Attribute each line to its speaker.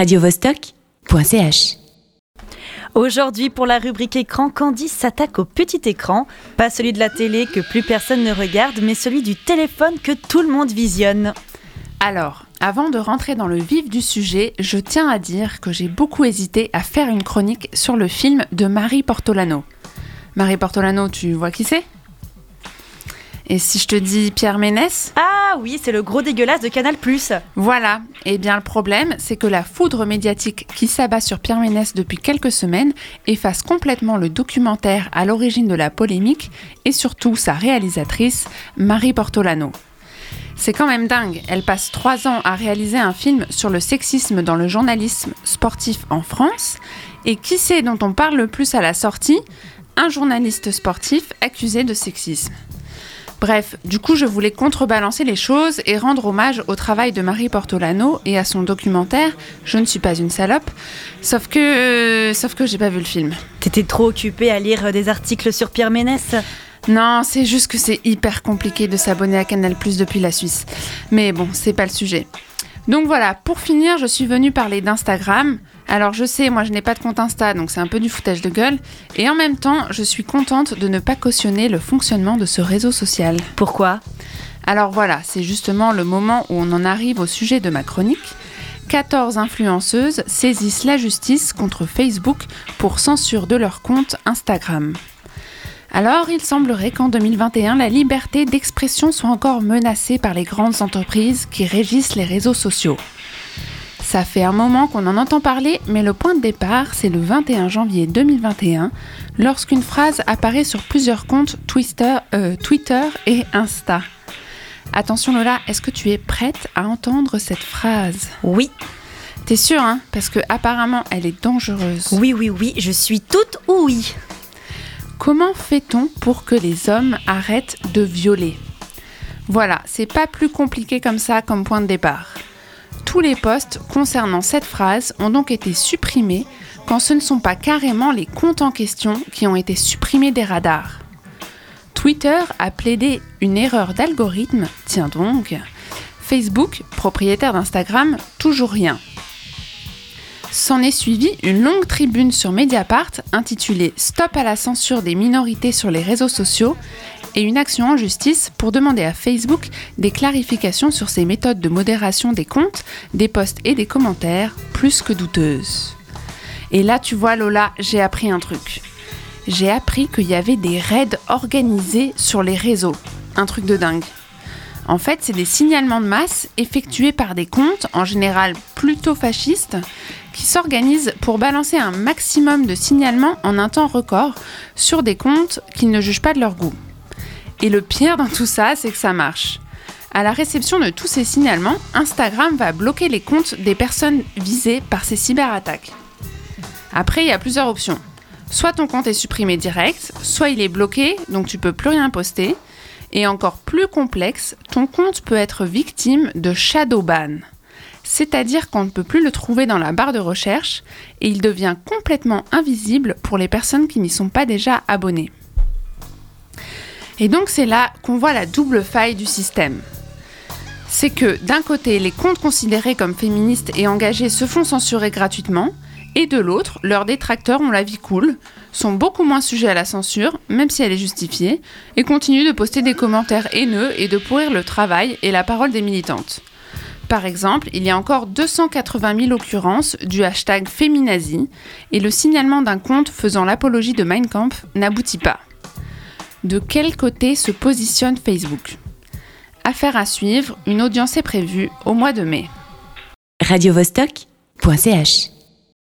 Speaker 1: radiovostok.ch.
Speaker 2: Aujourd'hui, pour la rubrique écran, Candice s'attaque au petit écran. Pas celui de la télé que plus personne ne regarde, mais celui du téléphone que tout le monde visionne.
Speaker 3: Alors, avant de rentrer dans le vif du sujet, je tiens à dire que j'ai beaucoup hésité à faire une chronique sur le film de Marie Portolano. Marie Portolano, tu vois qui c'est? Et si je te dis Pierre Ménès?
Speaker 2: Ah oui, c'est le gros dégueulasse de Canal+.
Speaker 3: Voilà. Eh bien, le problème, c'est que la foudre médiatique qui s'abat sur Pierre Ménès depuis quelques semaines efface complètement le documentaire à l'origine de la polémique et surtout sa réalisatrice, Marie Portolano. C'est quand même dingue. Elle passe trois ans à réaliser un film sur le sexisme dans le journalisme sportif en France. Et qui c'est dont on parle le plus à la sortie? Un journaliste sportif accusé de sexisme. Bref, du coup, je voulais contrebalancer les choses et rendre hommage au travail de Marie Portolano et à son documentaire Je ne suis pas une salope. Sauf que, euh, sauf que j'ai pas vu le film.
Speaker 2: T'étais trop occupée à lire des articles sur Pierre Ménès?
Speaker 3: Non, c'est juste que c'est hyper compliqué de s'abonner à Canal Plus depuis la Suisse. Mais bon, c'est pas le sujet. Donc voilà, pour finir, je suis venue parler d'Instagram. Alors je sais, moi je n'ai pas de compte Insta, donc c'est un peu du foutage de gueule. Et en même temps, je suis contente de ne pas cautionner le fonctionnement de ce réseau social.
Speaker 2: Pourquoi?
Speaker 3: Alors voilà, c'est justement le moment où on en arrive au sujet de ma chronique. 14 influenceuses saisissent la justice contre Facebook pour censure de leur compte Instagram. Alors, il semblerait qu'en 2021, la liberté d'expression soit encore menacée par les grandes entreprises qui régissent les réseaux sociaux. Ça fait un moment qu'on en entend parler, mais le point de départ, c'est le 21 janvier 2021, lorsqu'une phrase apparaît sur plusieurs comptes Twitter, euh, Twitter et Insta. Attention Lola, est-ce que tu es prête à entendre cette phrase?
Speaker 2: Oui,
Speaker 3: T'es sûre, hein? Parce que apparemment, elle est dangereuse.
Speaker 2: oui, oui, oui, je suis toute oui.
Speaker 3: Comment fait-on pour que les hommes arrêtent de violer? Voilà, c'est pas plus compliqué comme ça comme point de départ. Tous les posts concernant cette phrase ont donc été supprimés quand ce ne sont pas carrément les comptes en question qui ont été supprimés des radars. Twitter a plaidé une erreur d'algorithme, tiens donc. Facebook, propriétaire d'Instagram, toujours rien. S'en est suivi une longue tribune sur Mediapart intitulée Stop à la censure des minorités sur les réseaux sociaux et une action en justice pour demander à Facebook des clarifications sur ses méthodes de modération des comptes, des posts et des commentaires plus que douteuses. Et là, tu vois, Lola, j'ai appris un truc. J'ai appris qu'il y avait des raids organisés sur les réseaux. Un truc de dingue. En fait, c'est des signalements de masse effectués par des comptes, en général plutôt fascistes, qui s'organisent pour balancer un maximum de signalements en un temps record sur des comptes qu'ils ne jugent pas de leur goût. Et le pire dans tout ça, c'est que ça marche. À la réception de tous ces signalements, Instagram va bloquer les comptes des personnes visées par ces cyberattaques. Après, il y a plusieurs options. Soit ton compte est supprimé direct, soit il est bloqué, donc tu peux plus rien poster. Et encore plus complexe, ton compte peut être victime de shadow ban. C'est-à-dire qu'on ne peut plus le trouver dans la barre de recherche et il devient complètement invisible pour les personnes qui n'y sont pas déjà abonnées. Et donc c'est là qu'on voit la double faille du système. C'est que d'un côté, les comptes considérés comme féministes et engagés se font censurer gratuitement, et de l'autre, leurs détracteurs ont la vie cool, sont beaucoup moins sujets à la censure, même si elle est justifiée, et continuent de poster des commentaires haineux et de pourrir le travail et la parole des militantes. Par exemple, il y a encore 280 000 occurrences du hashtag Féminazi, et le signalement d'un compte faisant l'apologie de Mein Kampf n'aboutit pas. De quel côté se positionne Facebook? Affaire à suivre, une audience est prévue au mois de mai.
Speaker 1: radiovostok.ch